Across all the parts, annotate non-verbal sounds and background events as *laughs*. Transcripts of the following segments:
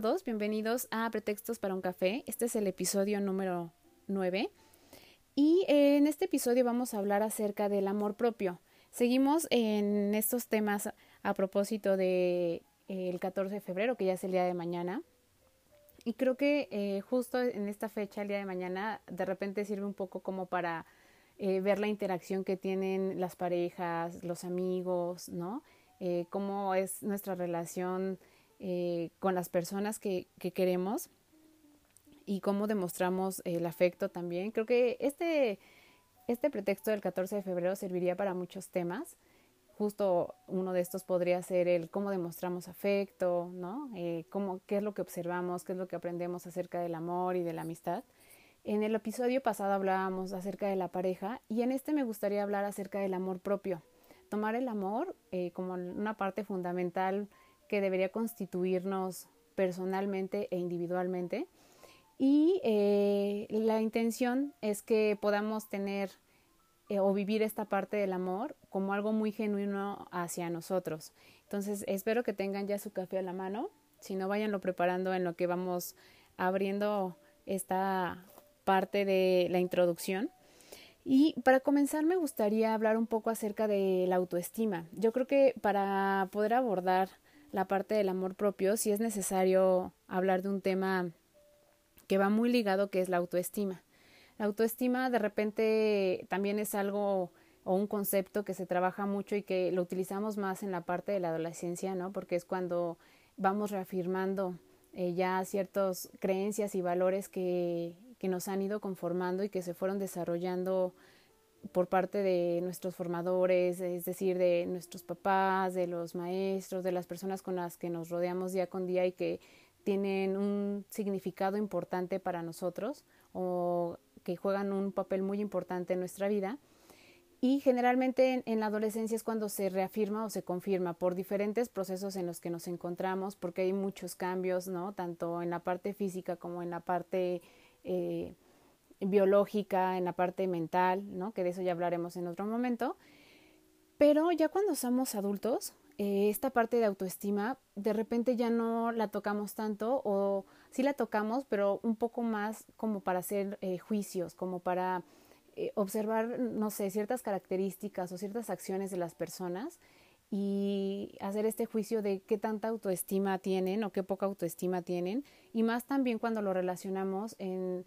Todos, bienvenidos a Pretextos para un café. Este es el episodio número 9 y en este episodio vamos a hablar acerca del amor propio. Seguimos en estos temas a propósito de eh, el 14 de febrero, que ya es el día de mañana. Y creo que eh, justo en esta fecha, el día de mañana, de repente sirve un poco como para eh, ver la interacción que tienen las parejas, los amigos, ¿no? cómo es nuestra relación con las personas que, que queremos y cómo demostramos el afecto también. Creo que este, este pretexto del 14 de febrero serviría para muchos temas. Justo uno de estos podría ser el cómo demostramos afecto, ¿no? Eh, cómo, qué es lo que observamos, qué es lo que aprendemos acerca del amor y de la amistad. En el episodio pasado hablábamos acerca de la pareja y en este me gustaría hablar acerca del amor propio. Tomar el amor eh, como una parte fundamental que debería constituirnos personalmente e individualmente y eh, la intención es que podamos tener eh, o vivir esta parte del amor como algo muy genuino hacia nosotros. Entonces, espero que tengan ya su café a la mano. Si no, váyanlo preparando en lo que vamos abriendo esta parte de la introducción. Y para comenzar me gustaría hablar un poco acerca de la autoestima. Yo creo que para poder abordar la parte del amor propio, sí es necesario hablar de un tema que va muy ligado que es la autoestima. La autoestima de repente también es algo o un concepto que se trabaja mucho y que lo utilizamos más en la parte de la adolescencia, ¿no? Porque es cuando vamos reafirmando eh, ya ciertas creencias y valores que, que nos han ido conformando y que se fueron desarrollando por parte de nuestros formadores, es decir, de nuestros papás, de los maestros, de las personas con las que nos rodeamos día con día y que tienen un significado importante para nosotros o que juegan un papel muy importante en nuestra vida. Y generalmente en, la adolescencia es cuando se reafirma o se confirma por diferentes procesos en los que nos encontramos, porque hay muchos cambios, ¿no? Tanto en la parte física como en la parte eh, biológica, en la parte mental, ¿no? Que de eso ya hablaremos en otro momento. Pero ya cuando somos adultos, eh, esta parte de autoestima de repente ya no la tocamos tanto o sí la tocamos, pero un poco más como para hacer eh, juicios, como para eh, observar, no sé, ciertas características o ciertas acciones de las personas y hacer este juicio de qué tanta autoestima tienen o qué poca autoestima tienen y más también cuando lo relacionamos en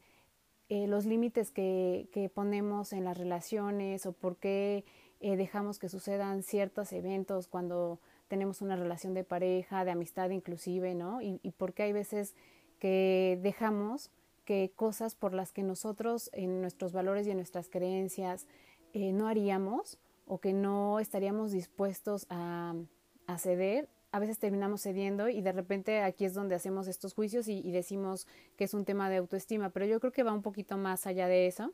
los límites que, que ponemos en las relaciones o por qué eh, dejamos que sucedan ciertos eventos cuando tenemos una relación de pareja, de amistad inclusive, ¿no? Y, y porque hay veces que dejamos que cosas por las que nosotros en nuestros valores y en nuestras creencias eh, no haríamos o que no estaríamos dispuestos a, ceder, a veces terminamos cediendo y de repente aquí es donde hacemos estos juicios y, decimos que es un tema de autoestima, pero yo creo que va un poquito más allá de eso.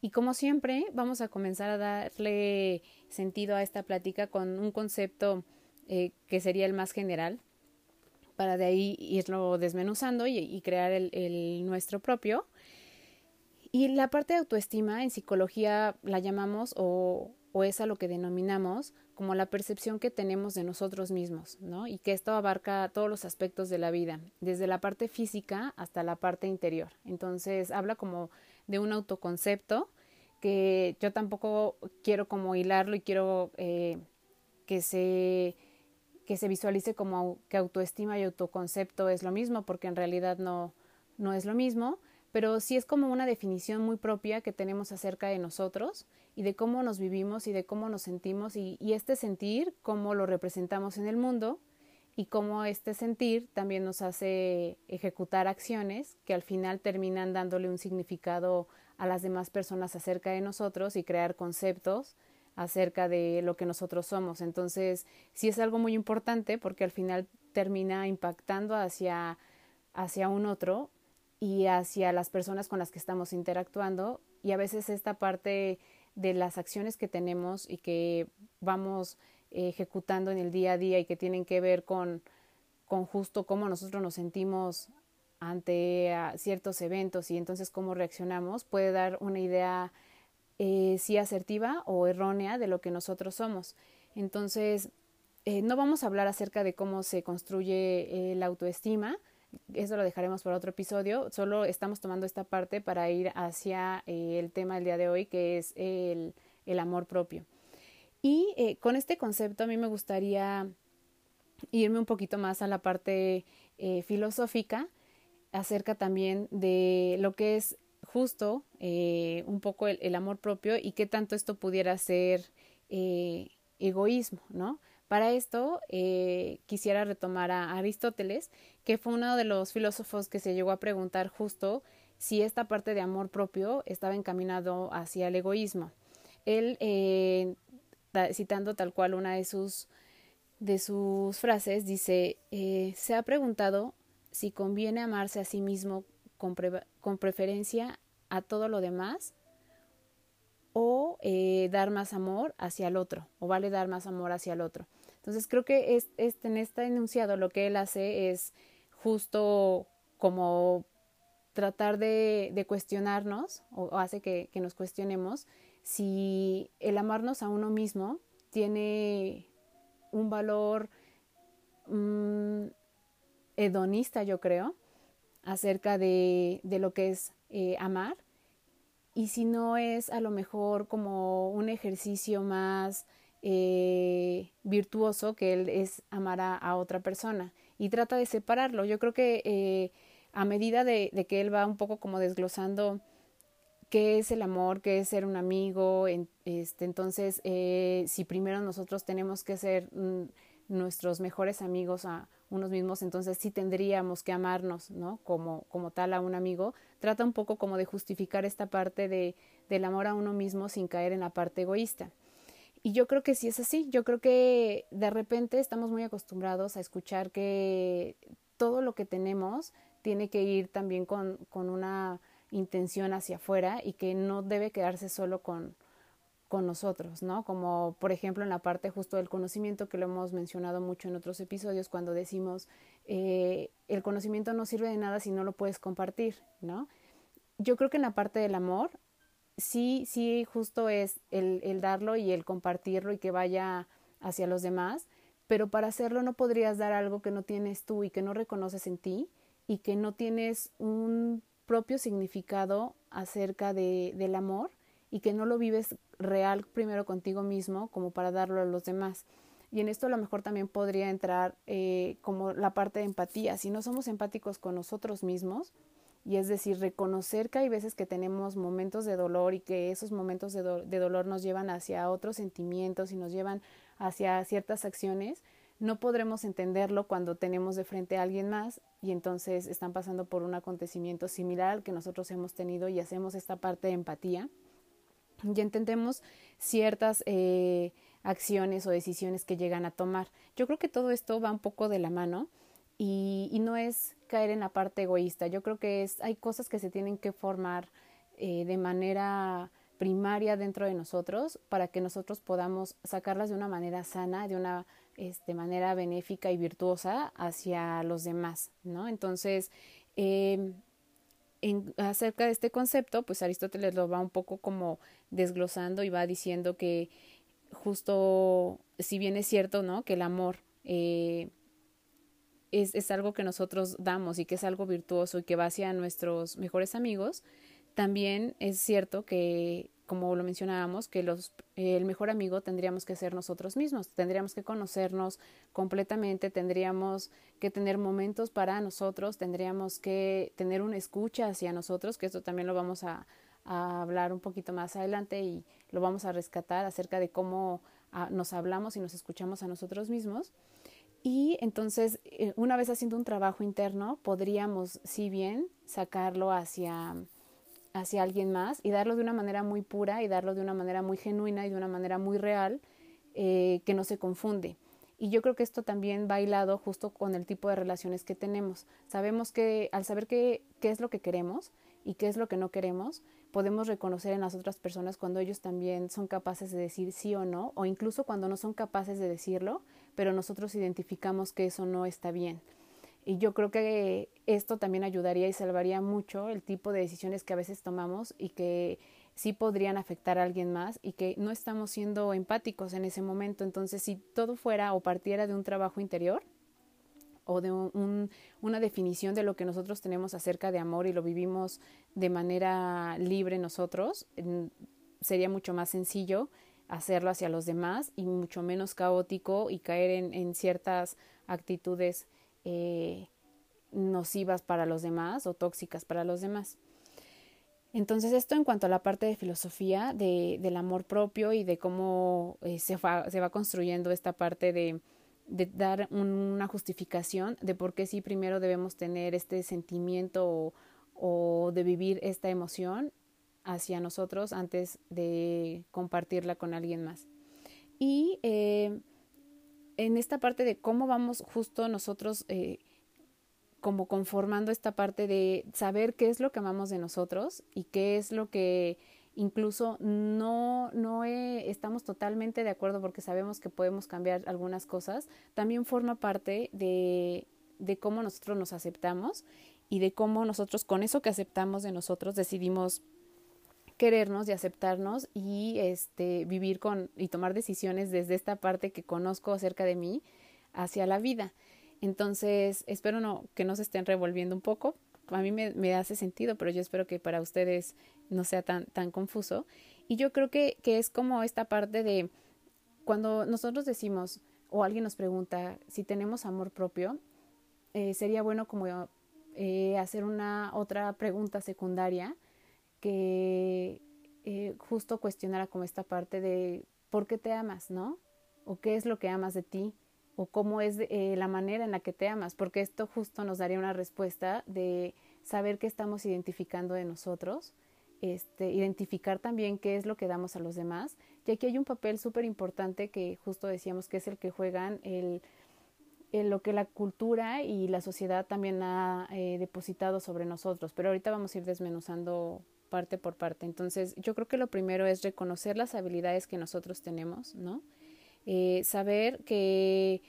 Y como siempre, vamos a comenzar a darle sentido a esta plática con un concepto eh, que sería el más general, para de ahí irlo desmenuzando y, crear el, el, nuestro propio. Y la parte de autoestima en psicología la llamamos o, o es a lo que denominamos como la percepción que tenemos de nosotros mismos, ¿no? Y que esto abarca todos los aspectos de la vida, desde la parte física hasta la parte interior. Entonces habla como de un autoconcepto que yo tampoco quiero como hilarlo y quiero eh, que se que se visualice como que autoestima y autoconcepto es lo mismo, porque en realidad no, no es lo mismo, pero sí es como una definición muy propia que tenemos acerca de nosotros y de cómo nos vivimos y de cómo nos sentimos y, este sentir, cómo lo representamos en el mundo y cómo este sentir también nos hace ejecutar acciones que al final terminan dándole un significado a las demás personas acerca de nosotros y crear conceptos acerca de lo que nosotros somos. Entonces, sí es algo muy importante porque al final termina impactando hacia, hacia un otro y hacia las personas con las que estamos interactuando y a veces esta parte de las acciones que tenemos y que vamos ejecutando en el día a día y que tienen que ver con, con justo cómo nosotros nos sentimos ante ciertos eventos y entonces cómo reaccionamos puede dar una idea eh, si asertiva o errónea de lo que nosotros somos. Entonces, eh, no vamos a hablar acerca de cómo se construye eh, la autoestima, eso lo dejaremos para otro episodio, solo estamos tomando esta parte para ir hacia el tema del día de hoy, que es el, el amor propio. Y con este concepto a mí me gustaría irme un poquito más a la parte filosófica acerca también de lo que es justo eh, un poco el, amor propio y qué tanto esto pudiera ser eh, egoísmo, ¿no? Para esto eh, quisiera retomar a Aristóteles, que fue uno de los filósofos que se llegó a preguntar justo si esta parte de amor propio estaba encaminado hacia el egoísmo. Él, citando tal cual una de sus, de sus frases, dice, se ha preguntado si conviene amarse a sí mismo con, preferencia a todo lo demás o eh, dar más amor hacia el otro o vale dar más amor hacia el otro. Entonces creo que es, en este enunciado lo que él hace es justo como tratar de, cuestionarnos o, hace que, nos cuestionemos si el amarnos a uno mismo tiene un valor mm, hedonista, yo creo, acerca de, de lo que es eh, amar. Y si no es a lo mejor como un ejercicio más eh, virtuoso que él es amar a, otra persona y trata de separarlo. Yo creo que eh, a medida de, que él va un poco como desglosando qué es el amor, qué es ser un amigo, este, entonces si primero nosotros tenemos que ser mm, nuestros mejores amigos a unos mismos, entonces sí tendríamos que amarnos, ¿no? Como, como tal a un amigo. Trata un poco como de justificar esta parte de, del amor a uno mismo sin caer en la parte egoísta. Y yo creo que sí es así. Yo creo que de repente estamos muy acostumbrados a escuchar que todo lo que tenemos tiene que ir también con, con una intención hacia afuera y que no debe quedarse solo con, con nosotros, ¿no? Como por ejemplo en la parte justo del conocimiento que lo hemos mencionado mucho en otros episodios cuando decimos eh, el conocimiento no sirve de nada si no lo puedes compartir, ¿no? Yo creo que en la parte del amor sí, sí justo es el, darlo y el compartirlo y que vaya hacia los demás, pero para hacerlo no podrías dar algo que no tienes tú y que no reconoces en ti y que no tienes un propio significado acerca de, del amor y que no lo vives real primero contigo mismo como para darlo a los demás. Y en esto a lo mejor también podría entrar eh, como la parte de empatía. Si no somos empáticos con nosotros mismos, y es decir, reconocer que hay veces que tenemos momentos de dolor y que esos momentos de, dolor nos llevan hacia otros sentimientos y nos llevan hacia ciertas acciones, no podremos entenderlo cuando tenemos de frente a alguien más y entonces están pasando por un acontecimiento similar al que nosotros hemos tenido y hacemos esta parte de empatía ya entendemos ciertas eh, acciones o decisiones que llegan a tomar. Yo creo que todo esto va un poco de la mano y, y no es caer en la parte egoísta. Yo creo que es, hay cosas que se tienen que formar eh, de manera primaria dentro de nosotros para que nosotros podamos sacarlas de una manera sana, de una este, manera benéfica y virtuosa hacia los demás, ¿no? Entonces, en, acerca de este concepto, pues Aristóteles lo va un poco como desglosando y va diciendo que justo, si bien es cierto, ¿no? Que el amor eh, es, es algo que nosotros damos y que es algo virtuoso y que va hacia nuestros mejores amigos, también es cierto que como lo mencionábamos, que los, el mejor amigo tendríamos que ser nosotros mismos, tendríamos que conocernos completamente, tendríamos que tener momentos para nosotros, tendríamos que tener una escucha hacia nosotros, que esto también lo vamos a, hablar un poquito más adelante y lo vamos a rescatar acerca de cómo ah, nos hablamos y nos escuchamos a nosotros mismos. Y entonces, eh, una vez haciendo un trabajo interno, podríamos, si bien, sacarlo hacia hacia alguien más y darlo de una manera muy pura y darlo de una manera muy genuina y de una manera muy real eh, que no se confunde. Y yo creo que esto también va hilado justo con el tipo de relaciones que tenemos. Sabemos que al saber qué, qué es lo que queremos y qué es lo que no queremos, podemos reconocer en las otras personas cuando ellos también son capaces de decir sí o no, o incluso cuando no son capaces de decirlo, pero nosotros identificamos que eso no está bien. Y yo creo que esto también ayudaría y salvaría mucho el tipo de decisiones que a veces tomamos y que sí podrían afectar a alguien más y que no estamos siendo empáticos en ese momento. Entonces, si todo fuera o partiera de un trabajo interior o de un, una definición de lo que nosotros tenemos acerca de amor y lo vivimos de manera libre nosotros, sería mucho más sencillo hacerlo hacia los demás y mucho menos caótico y caer en, en ciertas actitudes eh, nocivas para los demás o tóxicas para los demás. Entonces esto en cuanto a la parte de filosofía de, del amor propio y de cómo eh, se, va, se va construyendo esta parte de, dar una justificación de por qué sí primero debemos tener este sentimiento o, de vivir esta emoción hacia nosotros antes de compartirla con alguien más. Y eh, en esta parte de cómo vamos justo nosotros eh, como conformando esta parte de saber qué es lo que amamos de nosotros y qué es lo que incluso no, no estamos totalmente de acuerdo porque sabemos que podemos cambiar algunas cosas, también forma parte de, de cómo nosotros nos aceptamos y de cómo nosotros con eso que aceptamos de nosotros decidimos querernos y aceptarnos y este vivir con y tomar decisiones desde esta parte que conozco acerca de mí hacia la vida. Entonces, espero no, que no se estén revolviendo un poco. A mí me, me, hace sentido, pero yo espero que para ustedes no sea tan, tan confuso. Y yo creo que, que es como esta parte de cuando nosotros decimos o alguien nos pregunta si tenemos amor propio, eh, sería bueno como eh, hacer una otra pregunta secundaria que eh, justo cuestionara como esta parte de por qué te amas, ¿no? O qué es lo que amas de ti o cómo es eh, la manera en la que te amas, porque esto justo nos daría una respuesta de saber qué estamos identificando de nosotros, este, identificar también qué es lo que damos a los demás. Y aquí hay un papel súper importante que justo decíamos que es el que juegan el, lo que la cultura y la sociedad también ha eh, depositado sobre nosotros, pero ahorita vamos a ir desmenuzando parte por parte. Entonces, yo creo que lo primero es reconocer las habilidades que nosotros tenemos, ¿no? Eh, saber que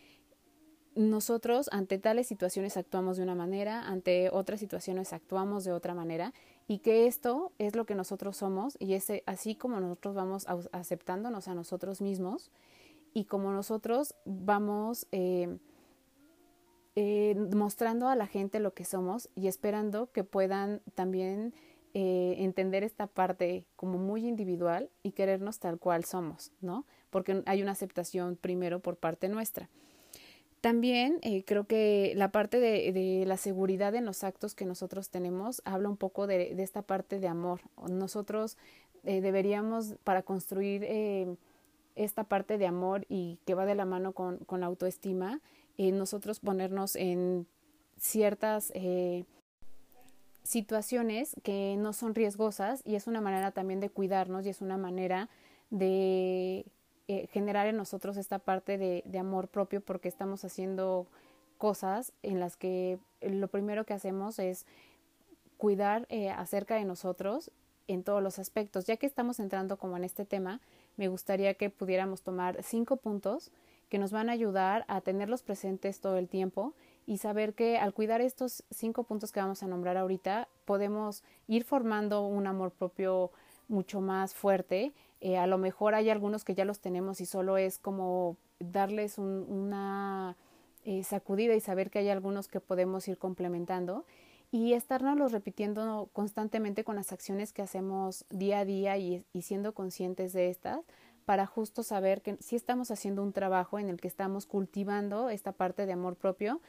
nosotros ante tales situaciones actuamos de una manera, ante otras situaciones actuamos de otra manera y que esto es lo que nosotros somos y ese, así como nosotros vamos aceptándonos a nosotros mismos y como nosotros vamos eh, eh, mostrando a la gente lo que somos y esperando que puedan también eh, entender esta parte como muy individual y querernos tal cual somos, ¿no? Porque hay una aceptación primero por parte nuestra. También eh, creo que la parte de, la seguridad en los actos que nosotros tenemos habla un poco de, esta parte de amor. Nosotros eh, deberíamos, para construir esta parte de amor y que va de la mano con, con la autoestima, nosotros ponernos en ciertas situaciones que no son riesgosas y es una manera también de cuidarnos y es una manera de eh, generar en nosotros esta parte de, amor propio porque estamos haciendo cosas en las que lo primero que hacemos es cuidar eh, acerca de nosotros en todos los aspectos. Ya que estamos entrando como en este tema, me gustaría que pudiéramos tomar cinco puntos que nos van a ayudar a tenerlos presentes todo el tiempo y saber que al cuidar estos cinco puntos que vamos a nombrar ahorita, podemos ir formando un amor propio mucho más fuerte. Eh, a lo mejor hay algunos que ya los tenemos y solo es como darles un, una eh, sacudida y saber que hay algunos que podemos ir complementando y estarnos repitiendo constantemente con las acciones que hacemos día a día y siendo conscientes de estas para justo saber que si estamos haciendo un trabajo en el que estamos cultivando esta parte de amor propio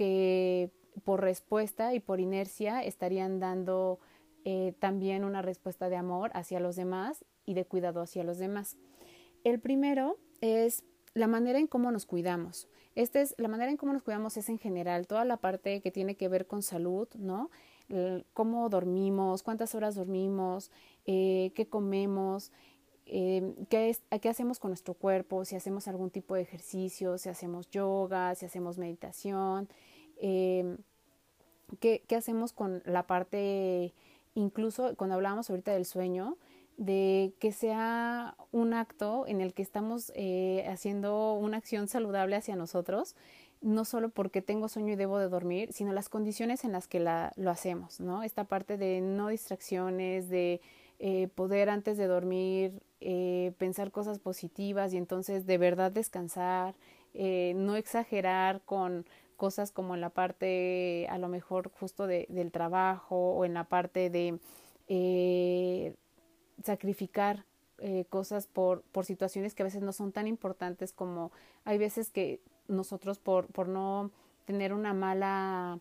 que por respuesta y por inercia estarían dando eh, también una respuesta de amor hacia los demás y de cuidado hacia los demás. El primero es la manera en cómo nos cuidamos. Esta es la manera en cómo nos cuidamos es en general toda la parte que tiene que ver con salud, ¿no? cómo dormimos, cuántas horas dormimos, eh, qué comemos, eh, ¿qué, hacemos con nuestro cuerpo, si hacemos algún tipo de ejercicio, si hacemos yoga, si hacemos meditación, eh, ¿qué, ¿qué, hacemos con la parte, incluso cuando hablábamos ahorita del sueño, de que sea un acto en el que estamos eh, haciendo una acción saludable hacia nosotros, no solo porque tengo sueño y debo de dormir, sino las condiciones en las que la, lo hacemos, ¿no? Esta parte de no distracciones, de eh, poder antes de dormir eh, pensar cosas positivas y entonces de verdad descansar, no exagerar con cosas como en la parte a lo mejor justo de, del trabajo o en la parte de eh, sacrificar eh, cosas por, por situaciones que a veces no son tan importantes como hay veces que nosotros por, por no tener una mala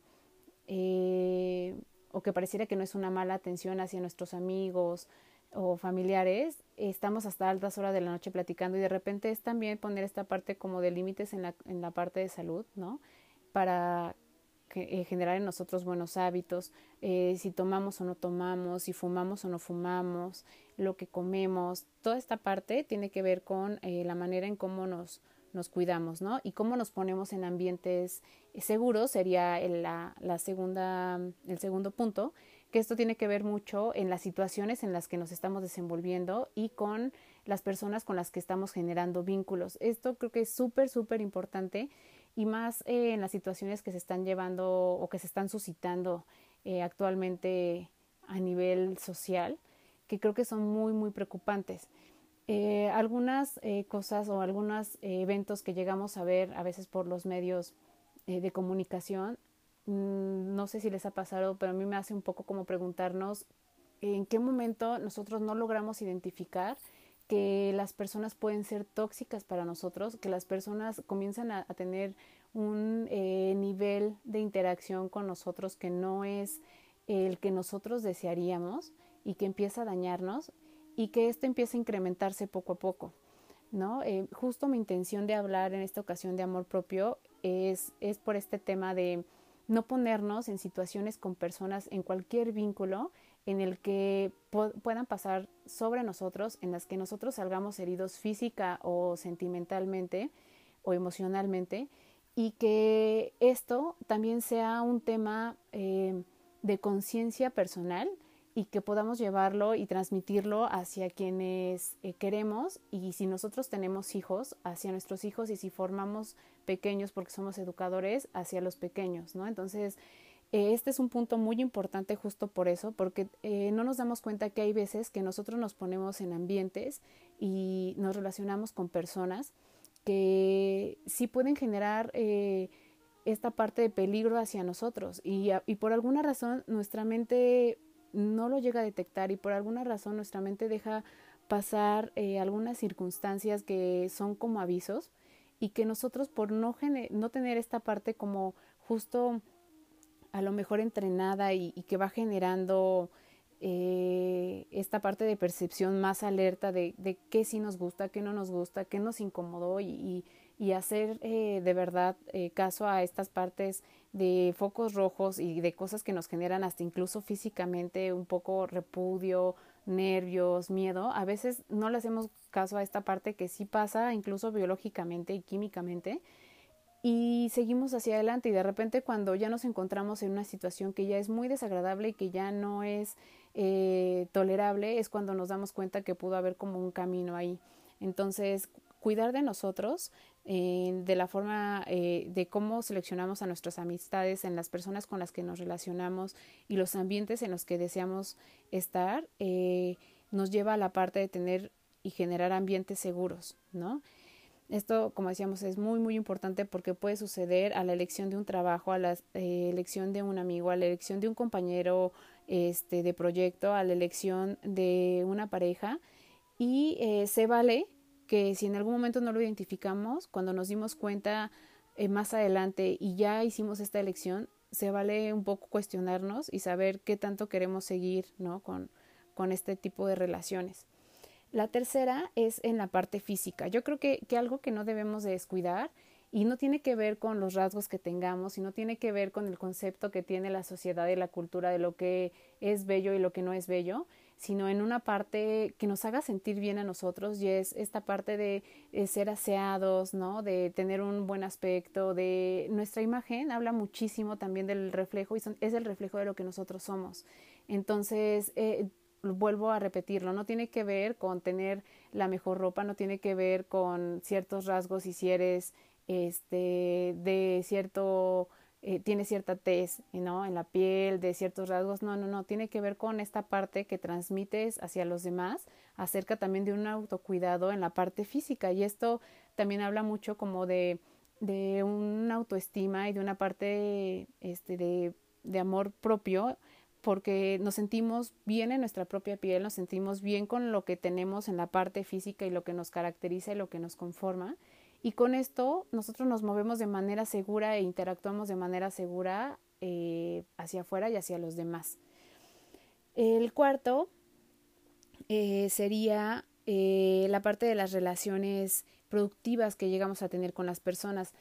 eh, o que pareciera que no es una mala atención hacia nuestros amigos o familiares, estamos hasta altas horas de la noche platicando y de repente es también poner esta parte como de límites en la, en la parte de salud, ¿no? Para eh, generar en nosotros buenos hábitos, eh, si tomamos o no tomamos, si fumamos o no fumamos, lo que comemos, toda esta parte tiene que ver con eh, la manera en cómo nos, nos cuidamos, ¿no? Y cómo nos ponemos en ambientes seguros sería el, la, la segunda, el segundo punto, que esto tiene que ver mucho en las situaciones en las que nos estamos desenvolviendo y con las personas con las que estamos generando vínculos. Esto creo que es súper, súper importante y más eh, en las situaciones que se están llevando o que se están suscitando eh, actualmente a nivel social, que creo que son muy, muy preocupantes. Eh, algunas cosas o algunos eventos que llegamos a ver a veces por los medios de comunicación, mmm, no sé si les ha pasado, pero a mí me hace un poco como preguntarnos en qué momento nosotros no logramos identificar que las personas pueden ser tóxicas para nosotros, que las personas comienzan a, tener un eh, nivel de interacción con nosotros que no es el que nosotros desearíamos y que empieza a dañarnos y que esto empieza a incrementarse poco a poco. ¿no? Eh, justo mi intención de hablar en esta ocasión de amor propio es, es por este tema de no ponernos en situaciones con personas en cualquier vínculo en el que puedan pasar sobre nosotros, en las que nosotros salgamos heridos física o sentimentalmente o emocionalmente, y que esto también sea un tema eh, de conciencia personal y que podamos llevarlo y transmitirlo hacia quienes eh, queremos y si nosotros tenemos hijos, hacia nuestros hijos y si formamos pequeños porque somos educadores, hacia los pequeños, ¿no? Entonces, este es un punto muy importante justo por eso, porque eh, no nos damos cuenta que hay veces que nosotros nos ponemos en ambientes y nos relacionamos con personas que sí pueden generar eh, esta parte de peligro hacia nosotros. Y, y por alguna razón nuestra mente no lo llega a detectar y por alguna razón nuestra mente deja pasar eh, algunas circunstancias que son como avisos y que nosotros por no, no tener esta parte como justo a lo mejor entrenada y, y que va generando eh, esta parte de percepción más alerta de, de qué sí nos gusta, qué no nos gusta, qué nos incomodó y, y, y hacer eh, de verdad eh, caso a estas partes de focos rojos y de cosas que nos generan hasta incluso físicamente un poco repudio, nervios, miedo. A veces no le hacemos caso a esta parte que sí pasa incluso biológicamente y químicamente y seguimos hacia adelante y de repente cuando ya nos encontramos en una situación que ya es muy desagradable y que ya no es eh, tolerable es cuando nos damos cuenta que pudo haber como un camino ahí. Entonces, cuidar de nosotros, eh, de la forma eh, de cómo seleccionamos a nuestras amistades, en las personas con las que nos relacionamos y los ambientes en los que deseamos estar, eh, nos lleva a la parte de tener y generar ambientes seguros, ¿no? Esto, como decíamos, es muy, muy importante porque puede suceder a la elección de un trabajo, a la eh, elección de un amigo, a la elección de un compañero este, de proyecto, a la elección de una pareja. Y eh, se vale que si en algún momento no lo identificamos, cuando nos dimos cuenta eh, más adelante y ya hicimos esta elección, se vale un poco cuestionarnos y saber qué tanto queremos seguir ¿no? con, con este tipo de relaciones. La tercera es en la parte física. Yo creo que, que algo que no debemos de descuidar y no tiene que ver con los rasgos que tengamos y no tiene que ver con el concepto que tiene la sociedad y la cultura de lo que es bello y lo que no es bello, sino en una parte que nos haga sentir bien a nosotros y es esta parte de, ser aseados, ¿no? De tener un buen aspecto, de nuestra imagen habla muchísimo también del reflejo y es el reflejo de lo que nosotros somos. Entonces, eh, vuelvo a repetirlo, no tiene que ver con tener la mejor ropa, no tiene que ver con ciertos rasgos y si eres este de cierto eh, tiene cierta tez ¿no? en la piel, de ciertos rasgos. No, no, no, tiene que ver con esta parte que transmites hacia los demás, acerca también de un autocuidado en la parte física. Y esto también habla mucho como de, de una autoestima y de una parte este, de, de amor propio porque nos sentimos bien en nuestra propia piel, nos sentimos bien con lo que tenemos en la parte física y lo que nos caracteriza y lo que nos conforma. Y con esto nosotros nos movemos de manera segura e interactuamos de manera segura eh, hacia afuera y hacia los demás. El cuarto eh, sería eh, la parte de las relaciones productivas que llegamos a tener con las personas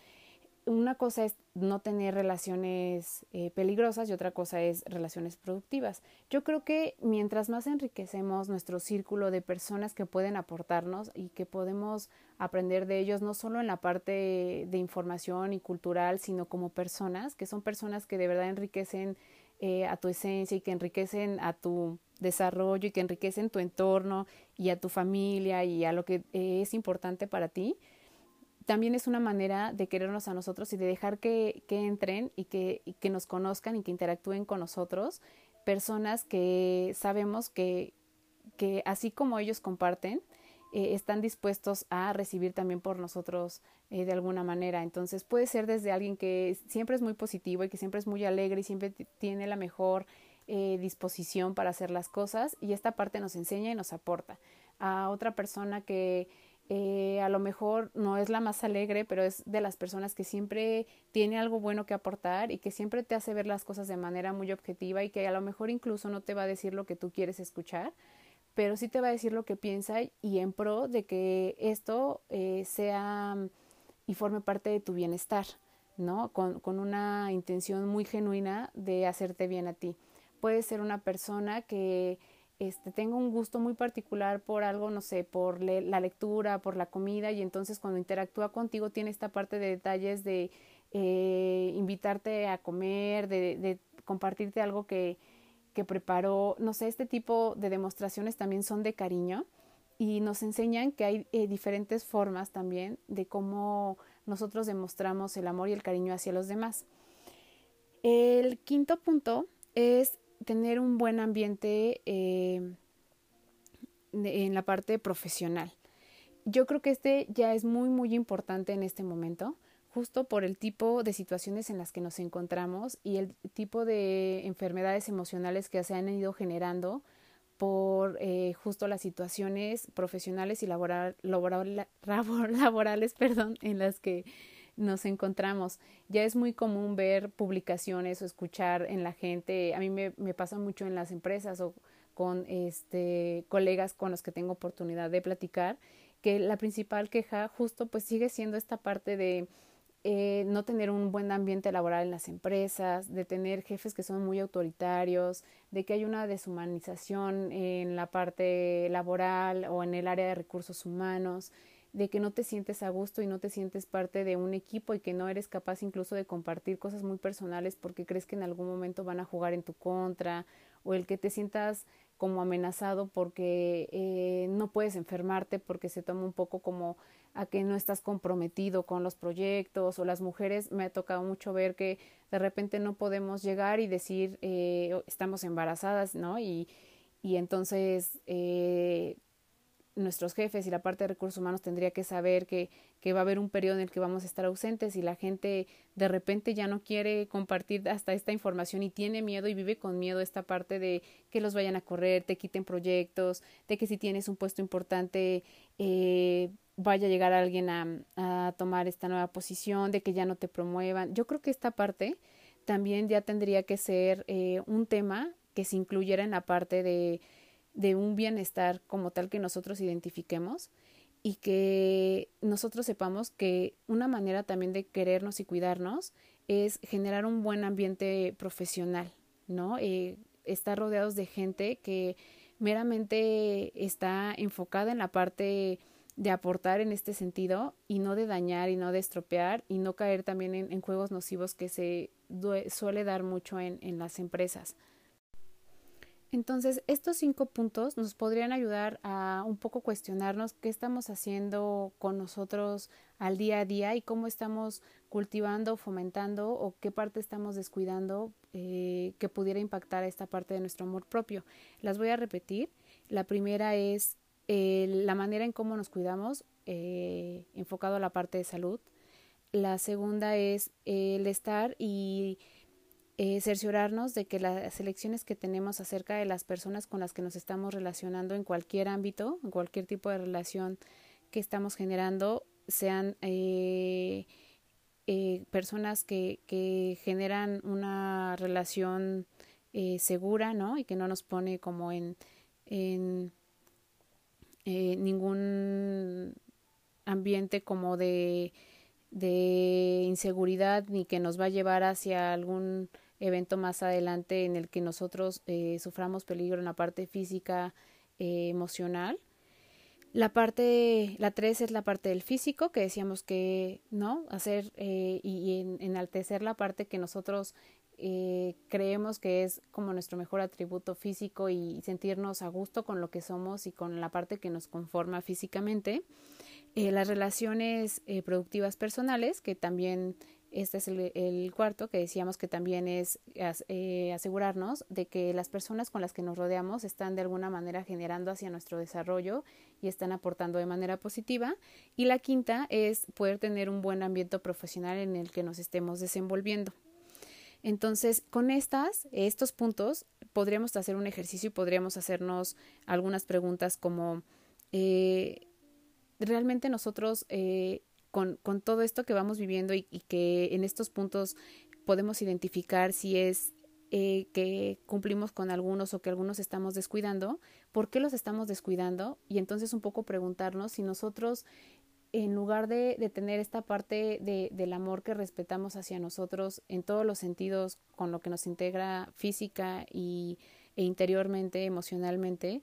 una cosa es no tener relaciones eh, peligrosas y otra cosa es relaciones productivas. Yo creo que mientras más enriquecemos nuestro círculo de personas que pueden aportarnos y que podemos aprender de ellos, no solo en la parte de información y cultural, sino como personas, que son personas que de verdad enriquecen eh, a tu esencia y que enriquecen a tu desarrollo y que enriquecen tu entorno y a tu familia y a lo que eh, es importante para ti también es una manera de querernos a nosotros y de dejar que, que entren y que, nos conozcan y que interactúen con nosotros personas que sabemos que, que así como ellos comparten, eh, están dispuestos a recibir también por nosotros eh, de alguna manera. Entonces puede ser desde alguien que siempre es muy positivo y que siempre es muy alegre y siempre tiene la mejor eh, disposición para hacer las cosas y esta parte nos enseña y nos aporta. A otra persona que eh, a lo mejor no es la más alegre, pero es de las personas que siempre tiene algo bueno que aportar y que siempre te hace ver las cosas de manera muy objetiva y que a lo mejor incluso no te va a decir lo que tú quieres escuchar, pero sí te va a decir lo que piensa y en pro de que esto eh, sea y forme parte de tu bienestar, ¿no? Con, con una intención muy genuina de hacerte bien a ti. Puede ser una persona que este, tengo un gusto muy particular por algo, no sé, por la lectura, por la comida, y entonces cuando interactúa contigo tiene esta parte de detalles de eh, invitarte a comer, de, de compartirte algo que, que preparó, no sé, este tipo de demostraciones también son de cariño y nos enseñan que hay eh, diferentes formas también de cómo nosotros demostramos el amor y el cariño hacia los demás. El quinto punto es tener un buen ambiente eh, en la parte profesional. Yo creo que este ya es muy, muy importante en este momento, justo por el tipo de situaciones en las que nos encontramos y el tipo de enfermedades emocionales que se han ido generando por eh, justo las situaciones profesionales y laboral, *laughs* laborales perdón, en las que nos encontramos. Ya es muy común ver publicaciones o escuchar en la gente, a mí me, pasa mucho en las empresas o con este colegas con los que tengo oportunidad de platicar, que la principal queja justo pues sigue siendo esta parte de eh, no tener un buen ambiente laboral en las empresas, de tener jefes que son muy autoritarios, de que hay una deshumanización en la parte laboral o en el área de recursos humanos de que no te sientes a gusto y no te sientes parte de un equipo y que no eres capaz incluso de compartir cosas muy personales porque crees que en algún momento van a jugar en tu contra o el que te sientas como amenazado porque eh, no puedes enfermarte porque se toma un poco como a que no estás comprometido con los proyectos o las mujeres me ha tocado mucho ver que de repente no podemos llegar y decir eh, estamos embarazadas no y, y entonces eh, nuestros jefes y la parte de recursos humanos tendría que saber que, que, va a haber un periodo en el que vamos a estar ausentes y la gente de repente ya no quiere compartir hasta esta información y tiene miedo y vive con miedo esta parte de que los vayan a correr, te quiten proyectos, de que si tienes un puesto importante eh, vaya a llegar alguien a, a tomar esta nueva posición, de que ya no te promuevan. Yo creo que esta parte también ya tendría que ser eh, un tema que se incluyera en la parte de de un bienestar como tal que nosotros identifiquemos y que nosotros sepamos que una manera también de querernos y cuidarnos es generar un buen ambiente profesional, ¿no? Eh, estar rodeados de gente que meramente está enfocada en la parte de aportar en este sentido y no de dañar y no de estropear y no caer también en, juegos nocivos que se suele dar mucho en, en las empresas. Entonces, estos cinco puntos nos podrían ayudar a un poco cuestionarnos qué estamos haciendo con nosotros al día a día y cómo estamos cultivando, fomentando o qué parte estamos descuidando eh, que pudiera impactar a esta parte de nuestro amor propio. Las voy a repetir. La primera es eh, la manera en cómo nos cuidamos, eh, enfocado a la parte de salud. La segunda es el estar y eh, cerciorarnos de que las elecciones que tenemos acerca de las personas con las que nos estamos relacionando en cualquier ámbito, en cualquier tipo de relación que estamos generando, sean eh, eh, personas que, generan una relación eh, segura, ¿no? Y que no nos pone como en, en ningún ambiente como de, de inseguridad ni que nos va a llevar hacia algún evento más adelante en el que nosotros eh, suframos peligro en la parte física, eh, emocional. La parte, la tres es la parte del físico, que decíamos que, ¿no? Hacer eh, y, enaltecer la parte que nosotros eh, creemos que es como nuestro mejor atributo físico y sentirnos a gusto con lo que somos y con la parte que nos conforma físicamente. Eh, las relaciones productivas personales, que también este es el, cuarto, que decíamos que también es eh, asegurarnos de que las personas con las que nos rodeamos están de alguna manera generando hacia nuestro desarrollo y están aportando de manera positiva. Y la quinta es poder tener un buen ambiente profesional en el que nos estemos desenvolviendo. Entonces, con estas, estos puntos, podríamos hacer un ejercicio y podríamos hacernos algunas preguntas como eh, realmente nosotros eh, con, con, todo esto que vamos viviendo y, y, que en estos puntos podemos identificar si es eh, que cumplimos con algunos o que algunos estamos descuidando, ¿por qué los estamos descuidando? Y entonces un poco preguntarnos si nosotros en lugar de, de tener esta parte de, del amor que respetamos hacia nosotros en todos los sentidos, con lo que nos integra física y, e interiormente, emocionalmente,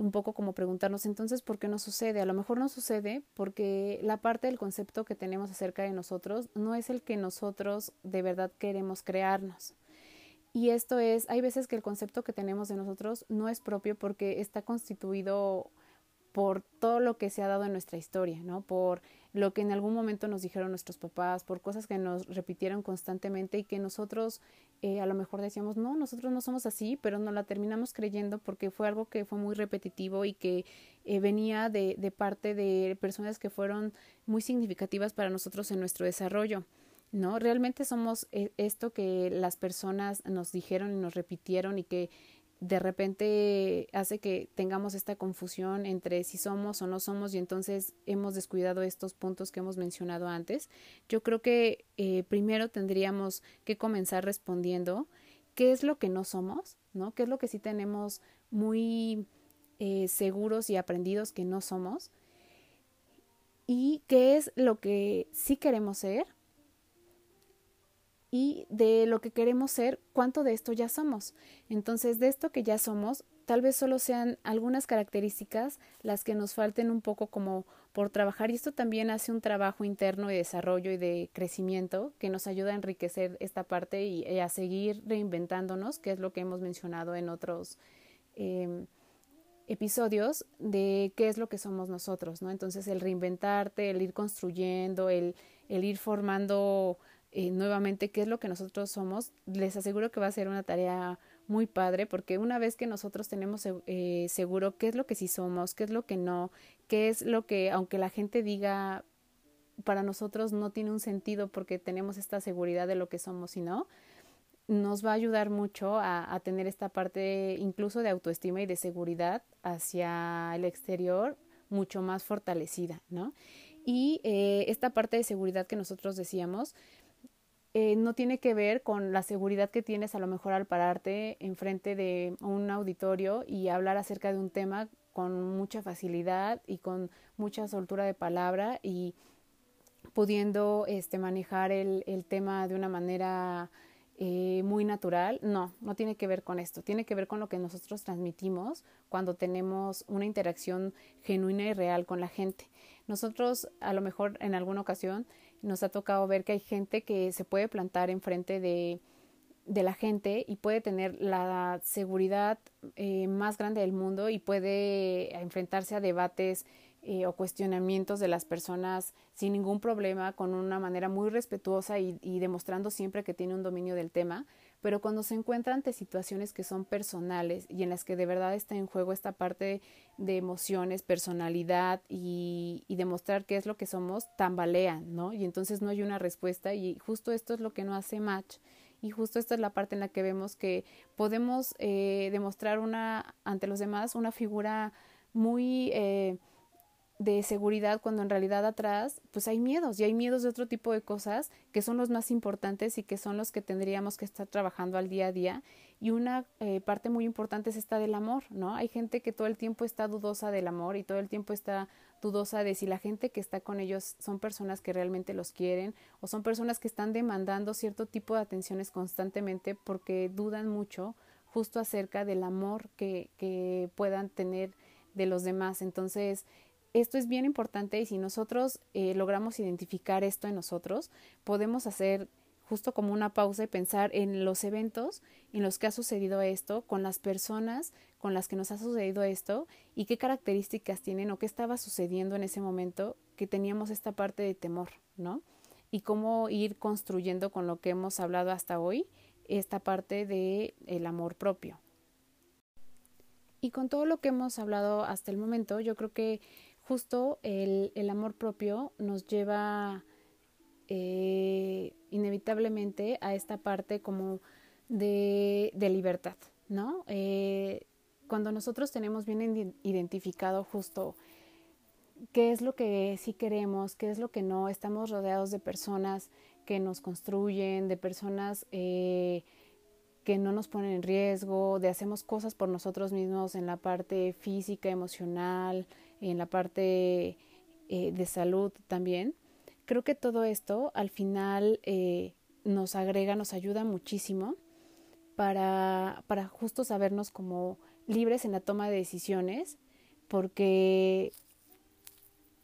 un poco como preguntarnos entonces por qué no sucede. A lo mejor no sucede porque la parte del concepto que tenemos acerca de nosotros no es el que nosotros de verdad queremos crearnos. Y esto es, hay veces que el concepto que tenemos de nosotros no es propio porque está constituido por todo lo que se ha dado en nuestra historia, ¿no? Por lo que en algún momento nos dijeron nuestros papás, por cosas que nos repitieron constantemente y que nosotros eh, a lo mejor decíamos, no, nosotros no somos así, pero no la terminamos creyendo porque fue algo que fue muy repetitivo y que eh, venía de, de parte de personas que fueron muy significativas para nosotros en nuestro desarrollo. ¿No? Realmente somos eh, esto que las personas nos dijeron y nos repitieron y que de repente hace que tengamos esta confusión entre si somos o no somos y entonces hemos descuidado estos puntos que hemos mencionado antes. Yo creo que eh, primero tendríamos que comenzar respondiendo qué es lo que no somos, ¿no? ¿Qué es lo que sí tenemos muy eh, seguros y aprendidos que no somos? ¿Y qué es lo que sí queremos ser? Y de lo que queremos ser, cuánto de esto ya somos. Entonces, de esto que ya somos, tal vez solo sean algunas características las que nos falten un poco como por trabajar y esto también hace un trabajo interno de desarrollo y de crecimiento que nos ayuda a enriquecer esta parte y, a seguir reinventándonos, que es lo que hemos mencionado en otros eh, episodios de qué es lo que somos nosotros, ¿no? Entonces el reinventarte, el ir construyendo, el, el ir formando eh, nuevamente qué es lo que nosotros somos, les aseguro que va a ser una tarea muy padre porque una vez que nosotros tenemos eh, seguro qué es lo que sí somos, qué es lo que no, qué es lo que, aunque la gente diga para nosotros no tiene un sentido porque tenemos esta seguridad de lo que somos y no, nos va a ayudar mucho a, tener esta parte incluso de autoestima y de seguridad hacia el exterior mucho más fortalecida, ¿no? Y eh, esta parte de seguridad que nosotros decíamos, eh, no tiene que ver con la seguridad que tienes a lo mejor al pararte enfrente de un auditorio y hablar acerca de un tema con mucha facilidad y con mucha soltura de palabra y pudiendo este, manejar el, tema de una manera eh, muy natural. No, no tiene que ver con esto. Tiene que ver con lo que nosotros transmitimos cuando tenemos una interacción genuina y real con la gente. Nosotros a lo mejor en alguna ocasión nos ha tocado ver que hay gente que se puede plantar enfrente de, de la gente y puede tener la seguridad eh, más grande del mundo y puede enfrentarse a debates eh, o cuestionamientos de las personas sin ningún problema, con una manera muy respetuosa y, demostrando siempre que tiene un dominio del tema, pero cuando se encuentra ante situaciones que son personales y en las que de verdad está en juego esta parte de emociones, personalidad y, demostrar qué es lo que somos, tambalean, ¿no? Y entonces no hay una respuesta y justo esto es lo que no hace match y justo esta es la parte en la que vemos que podemos eh, demostrar una ante los demás una figura muy eh, de seguridad cuando en realidad atrás pues hay miedos y hay miedos de otro tipo de cosas que son los más importantes y que son los que tendríamos que estar trabajando al día a día y una eh, parte muy importante es esta del amor, ¿no? Hay gente que todo el tiempo está dudosa del amor y todo el tiempo está dudosa de si la gente que está con ellos son personas que realmente los quieren o son personas que están demandando cierto tipo de atenciones constantemente porque dudan mucho justo acerca del amor que, que puedan tener de los demás. Entonces, esto es bien importante y si nosotros eh, logramos identificar esto en nosotros, podemos hacer justo como una pausa y pensar en los eventos en los que ha sucedido esto, con las personas con las que nos ha sucedido esto y qué características tienen o qué estaba sucediendo en ese momento que teníamos esta parte de temor, ¿no? Y cómo ir construyendo con lo que hemos hablado hasta hoy esta parte de el amor propio. Y con todo lo que hemos hablado hasta el momento, yo creo que justo el, el amor propio nos lleva eh, inevitablemente a esta parte como de, de libertad, ¿no? Eh, cuando nosotros tenemos bien identificado justo qué es lo que sí queremos, qué es lo que no, estamos rodeados de personas que nos construyen, de personas eh, que no nos ponen en riesgo, de hacemos cosas por nosotros mismos en la parte física, emocional, en la parte eh, de salud también. Creo que todo esto al final eh, nos agrega, nos ayuda muchísimo para, para justo sabernos como libres en la toma de decisiones, porque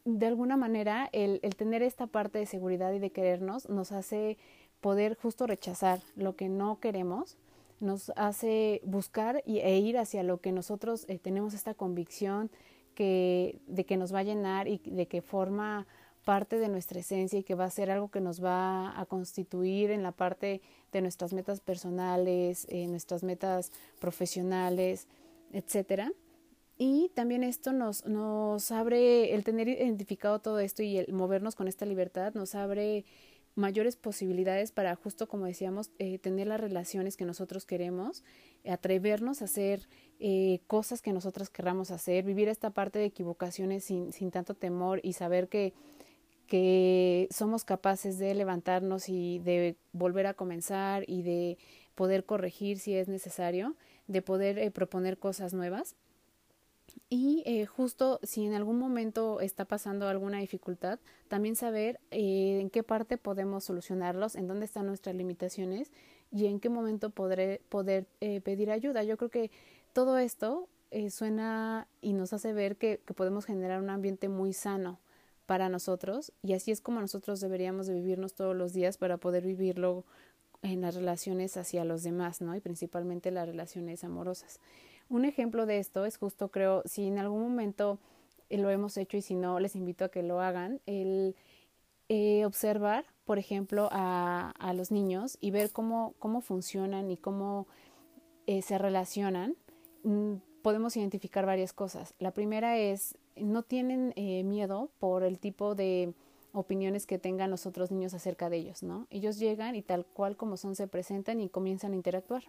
de alguna manera el, el, tener esta parte de seguridad y de querernos nos hace poder justo rechazar lo que no queremos, nos hace buscar y, e ir hacia lo que nosotros eh, tenemos esta convicción de que nos va a llenar y de que forma parte de nuestra esencia y que va a ser algo que nos va a constituir en la parte de nuestras metas personales, eh, nuestras metas profesionales, etcétera. Y también esto nos, nos abre, el tener identificado todo esto y el movernos con esta libertad, nos abre mayores posibilidades para justo como decíamos eh, tener las relaciones que nosotros queremos atrevernos a hacer eh, cosas que nosotros querramos hacer vivir esta parte de equivocaciones sin, sin tanto temor y saber que que somos capaces de levantarnos y de volver a comenzar y de poder corregir si es necesario, de poder eh, proponer cosas nuevas y eh, justo si en algún momento está pasando alguna dificultad, también saber eh, en qué parte podemos solucionarlos, en dónde están nuestras limitaciones y en qué momento podré, poder eh, pedir ayuda. Yo creo que todo esto suena y nos hace ver que, podemos generar un ambiente muy sano para nosotros y así es como nosotros deberíamos de vivirnos todos los días para poder vivirlo en las relaciones hacia los demás, ¿no? Y principalmente las relaciones amorosas. Un ejemplo de esto es justo, creo, si en algún momento eh, lo hemos hecho y si no, les invito a que lo hagan, el eh, observar, por ejemplo, a, los niños y ver cómo, cómo funcionan y cómo eh, se relacionan, podemos identificar varias cosas. La primera es, no tienen miedo por el tipo de opiniones que tengan los otros niños acerca de ellos, ¿no? Ellos llegan y tal cual como son se presentan y comienzan a interactuar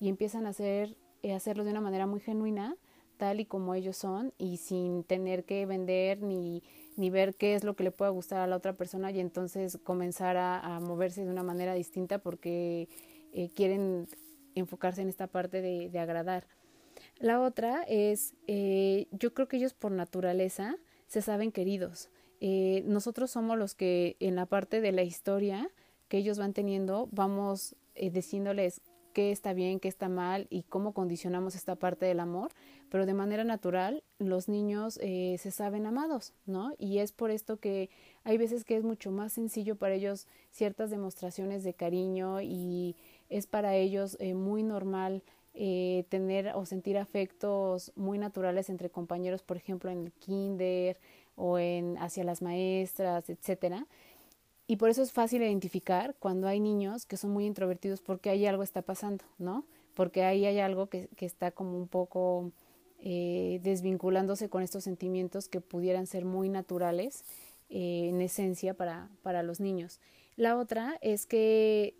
y empiezan a hacer eh, hacerlo de una manera muy genuina, tal y como ellos son, y sin tener que vender ni, ni ver qué es lo que le pueda gustar a la otra persona y entonces comenzar a, moverse de una manera distinta porque eh, quieren enfocarse en esta parte de, de agradar. La otra es, eh, yo creo que ellos por naturaleza se saben queridos. nosotros somos los que en la parte de la historia que ellos van teniendo vamos eh, diciéndoles qué está bien, qué está mal y cómo condicionamos esta parte del amor, pero de manera natural los niños eh, se saben amados, ¿no? Y es por esto que hay veces que es mucho más sencillo para ellos ciertas demostraciones de cariño y es para ellos eh, muy normal eh, tener o sentir afectos muy naturales entre compañeros, por ejemplo, en el kinder o en hacia las maestras, etcétera. Y por eso es fácil identificar cuando hay niños que son muy introvertidos porque ahí algo está pasando, ¿no? Porque ahí hay algo que, está como un poco eh, desvinculándose con estos sentimientos que pudieran ser muy naturales eh, en esencia para, para los niños. La otra es que,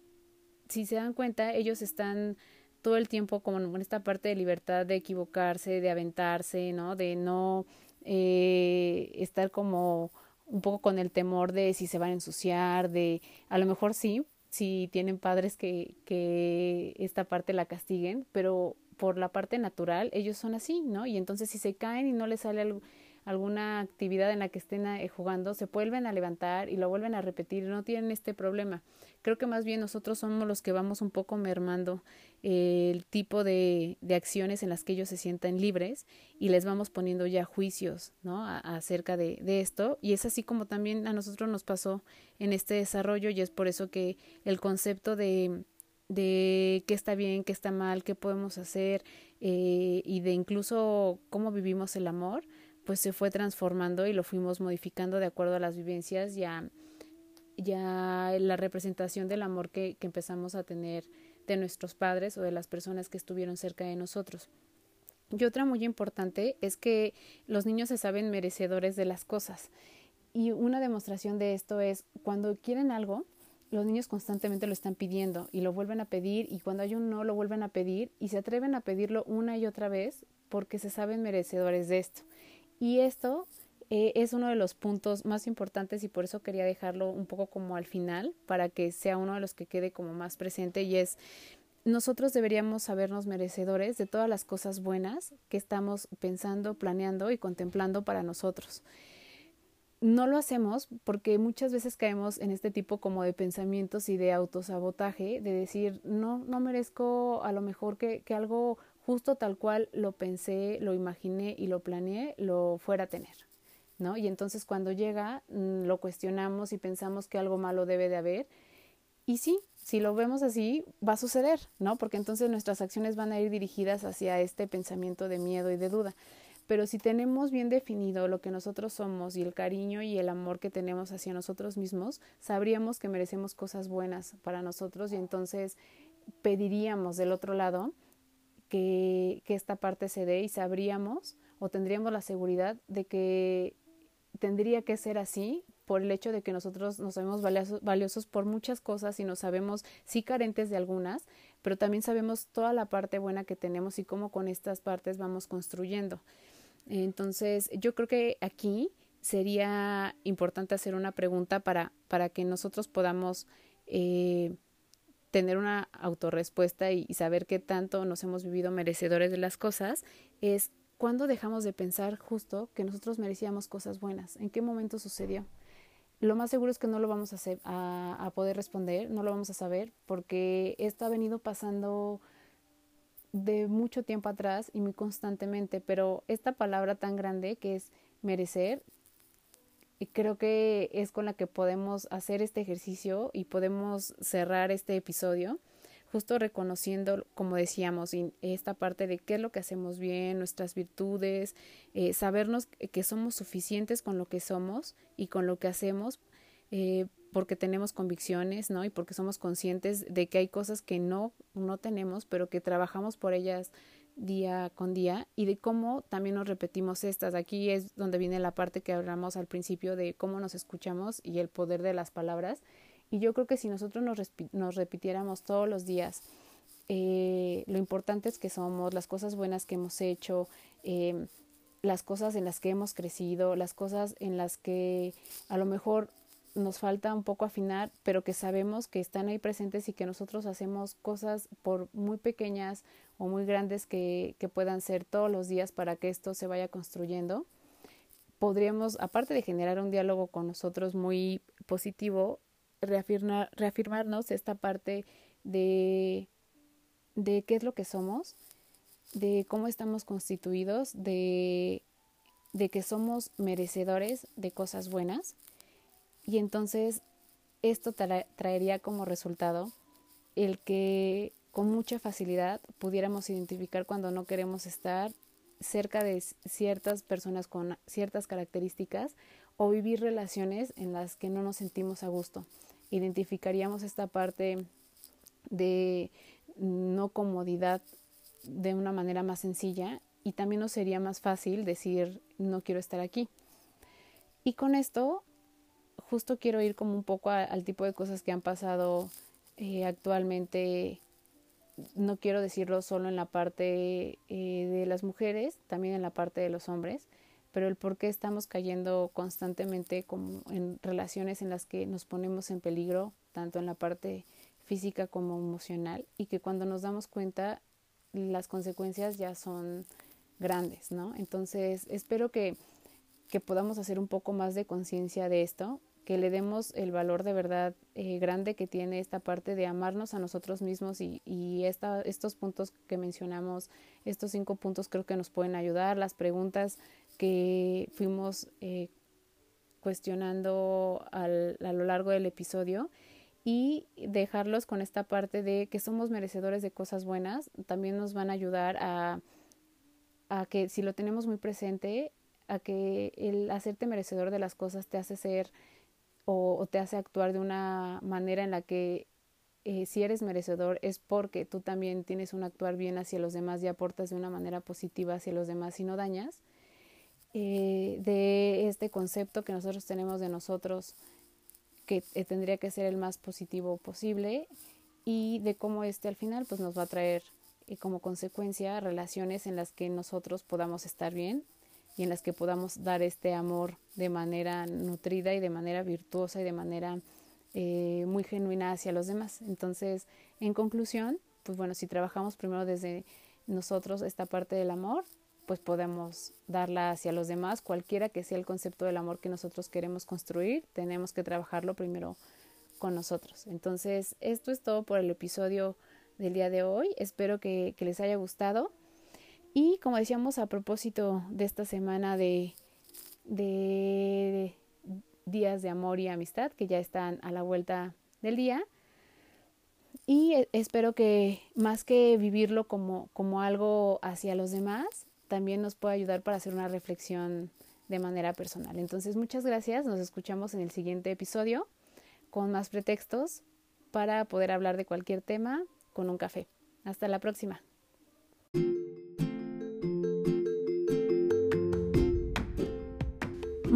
si se dan cuenta, ellos están todo el tiempo como en esta parte de libertad de equivocarse, de aventarse, ¿no? De no eh, estar como un poco con el temor de si se van a ensuciar, de a lo mejor sí, si tienen padres que, que esta parte la castiguen, pero por la parte natural, ellos son así, ¿no? Y entonces si se caen y no les sale algo, alguna actividad en la que estén eh, jugando, se vuelven a levantar y lo vuelven a repetir, no tienen este problema. Creo que más bien nosotros somos los que vamos un poco mermando eh, el tipo de, de, acciones en las que ellos se sientan libres y les vamos poniendo ya juicios, ¿no? acerca de, de esto. Y es así como también a nosotros nos pasó en este desarrollo y es por eso que el concepto de de qué está bien, qué está mal, qué podemos hacer eh, y de incluso cómo vivimos el amor, pues se fue transformando y lo fuimos modificando de acuerdo a las vivencias ya ya la representación del amor que, que empezamos a tener de nuestros padres o de las personas que estuvieron cerca de nosotros. Y otra muy importante es que los niños se saben merecedores de las cosas. Y una demostración de esto es cuando quieren algo, los niños constantemente lo están pidiendo y lo vuelven a pedir y cuando hay un no lo vuelven a pedir y se atreven a pedirlo una y otra vez porque se saben merecedores de esto. Y esto eh, es uno de los puntos más importantes y por eso quería dejarlo un poco como al final para que sea uno de los que quede como más presente y es nosotros deberíamos sabernos merecedores de todas las cosas buenas que estamos pensando, planeando y contemplando para nosotros. No lo hacemos porque muchas veces caemos en este tipo como de pensamientos y de autosabotaje, de decir, no, no merezco a lo mejor que, que algo justo tal cual lo pensé, lo imaginé y lo planeé, lo fuera a tener. ¿No? Y entonces cuando llega mm, lo cuestionamos y pensamos que algo malo debe de haber. Y sí, si lo vemos así, va a suceder, ¿no? Porque entonces nuestras acciones van a ir dirigidas hacia este pensamiento de miedo y de duda. Pero si tenemos bien definido lo que nosotros somos y el cariño y el amor que tenemos hacia nosotros mismos, sabríamos que merecemos cosas buenas para nosotros y entonces pediríamos del otro lado que, esta parte se dé y sabríamos o tendríamos la seguridad de que tendría que ser así por el hecho de que nosotros nos sabemos valiosos, valiosos, por muchas cosas y nos sabemos sí carentes de algunas, pero también sabemos toda la parte buena que tenemos y cómo con estas partes vamos construyendo. Entonces, yo creo que aquí sería importante hacer una pregunta para, para que nosotros podamos eh, tener una autorrespuesta y, saber qué tanto nos hemos vivido merecedores de las cosas, es cuándo dejamos de pensar justo que nosotros merecíamos cosas buenas, en qué momento sucedió. Lo más seguro es que no lo vamos a, hacer, a, a poder responder, no lo vamos a saber, porque esto ha venido pasando de mucho tiempo atrás y muy constantemente, pero esta palabra tan grande que es merecer, creo que es con la que podemos hacer este ejercicio y podemos cerrar este episodio, justo reconociendo, como decíamos, esta parte de qué es lo que hacemos bien, nuestras virtudes, eh, sabernos que somos suficientes con lo que somos y con lo que hacemos, eh, porque tenemos convicciones, ¿no? Y porque somos conscientes de que hay cosas que no, no tenemos, pero que trabajamos por ellas día con día y de cómo también nos repetimos estas. Aquí es donde viene la parte que hablamos al principio de cómo nos escuchamos y el poder de las palabras. Y yo creo que si nosotros nos, nos repitiéramos todos los días eh, lo importantes que somos, las cosas buenas que hemos hecho, eh, las cosas en las que hemos crecido, las cosas en las que a lo mejor nos falta un poco afinar, pero que sabemos que están ahí presentes y que nosotros hacemos cosas por muy pequeñas o muy grandes que, que puedan ser todos los días para que esto se vaya construyendo, podríamos, aparte de generar un diálogo con nosotros muy positivo, reafirmar, reafirmarnos esta parte de, de qué es lo que somos, de cómo estamos constituidos, de, de que somos merecedores de cosas buenas. Y entonces esto traería como resultado el que con mucha facilidad pudiéramos identificar cuando no queremos estar cerca de ciertas personas con ciertas características o vivir relaciones en las que no nos sentimos a gusto. Identificaríamos esta parte de no comodidad de una manera más sencilla y también nos sería más fácil decir no quiero estar aquí. Y con esto justo quiero ir como un poco al tipo de cosas que han pasado eh, actualmente no quiero decirlo solo en la parte eh, de las mujeres, también en la parte de los hombres, pero el por qué estamos cayendo constantemente como en relaciones en las que nos ponemos en peligro, tanto en la parte física como emocional, y que cuando nos damos cuenta las consecuencias ya son grandes, ¿no? Entonces, espero que, que podamos hacer un poco más de conciencia de esto, que le demos el valor de verdad eh, grande que tiene esta parte de amarnos a nosotros mismos y, y esta, estos puntos que mencionamos, estos cinco puntos creo que nos pueden ayudar, las preguntas que fuimos eh, cuestionando al, a lo largo del episodio y dejarlos con esta parte de que somos merecedores de cosas buenas, también nos van a ayudar a, a que si lo tenemos muy presente, a que el hacerte merecedor de las cosas te hace ser o, te hace actuar de una manera en la que eh, si eres merecedor es porque tú también tienes un actuar bien hacia los demás y aportas de una manera positiva hacia los demás y no dañas. Eh, de este concepto que nosotros tenemos de nosotros, que eh, tendría que ser el más positivo posible, y de cómo este al final pues, nos va a traer como consecuencia relaciones en las que nosotros podamos estar bien y en las que podamos dar este amor de manera nutrida y de manera virtuosa y de manera eh, muy genuina hacia los demás. Entonces, en conclusión, pues bueno, si trabajamos primero desde nosotros esta parte del amor, pues podemos darla hacia los demás, cualquiera que sea el concepto del amor que nosotros queremos construir, tenemos que trabajarlo primero con nosotros. Entonces, esto es todo por el episodio del día de hoy. Espero que, que les haya gustado. Y como decíamos a propósito de esta semana de, días de amor y amistad que ya están a la vuelta del día, y e, espero que más que vivirlo como algo hacia los demás, también nos pueda ayudar para hacer una reflexión de manera personal. Entonces, muchas gracias. Nos escuchamos en el siguiente episodio con más pretextos para poder hablar de cualquier tema con un café. Hasta la próxima.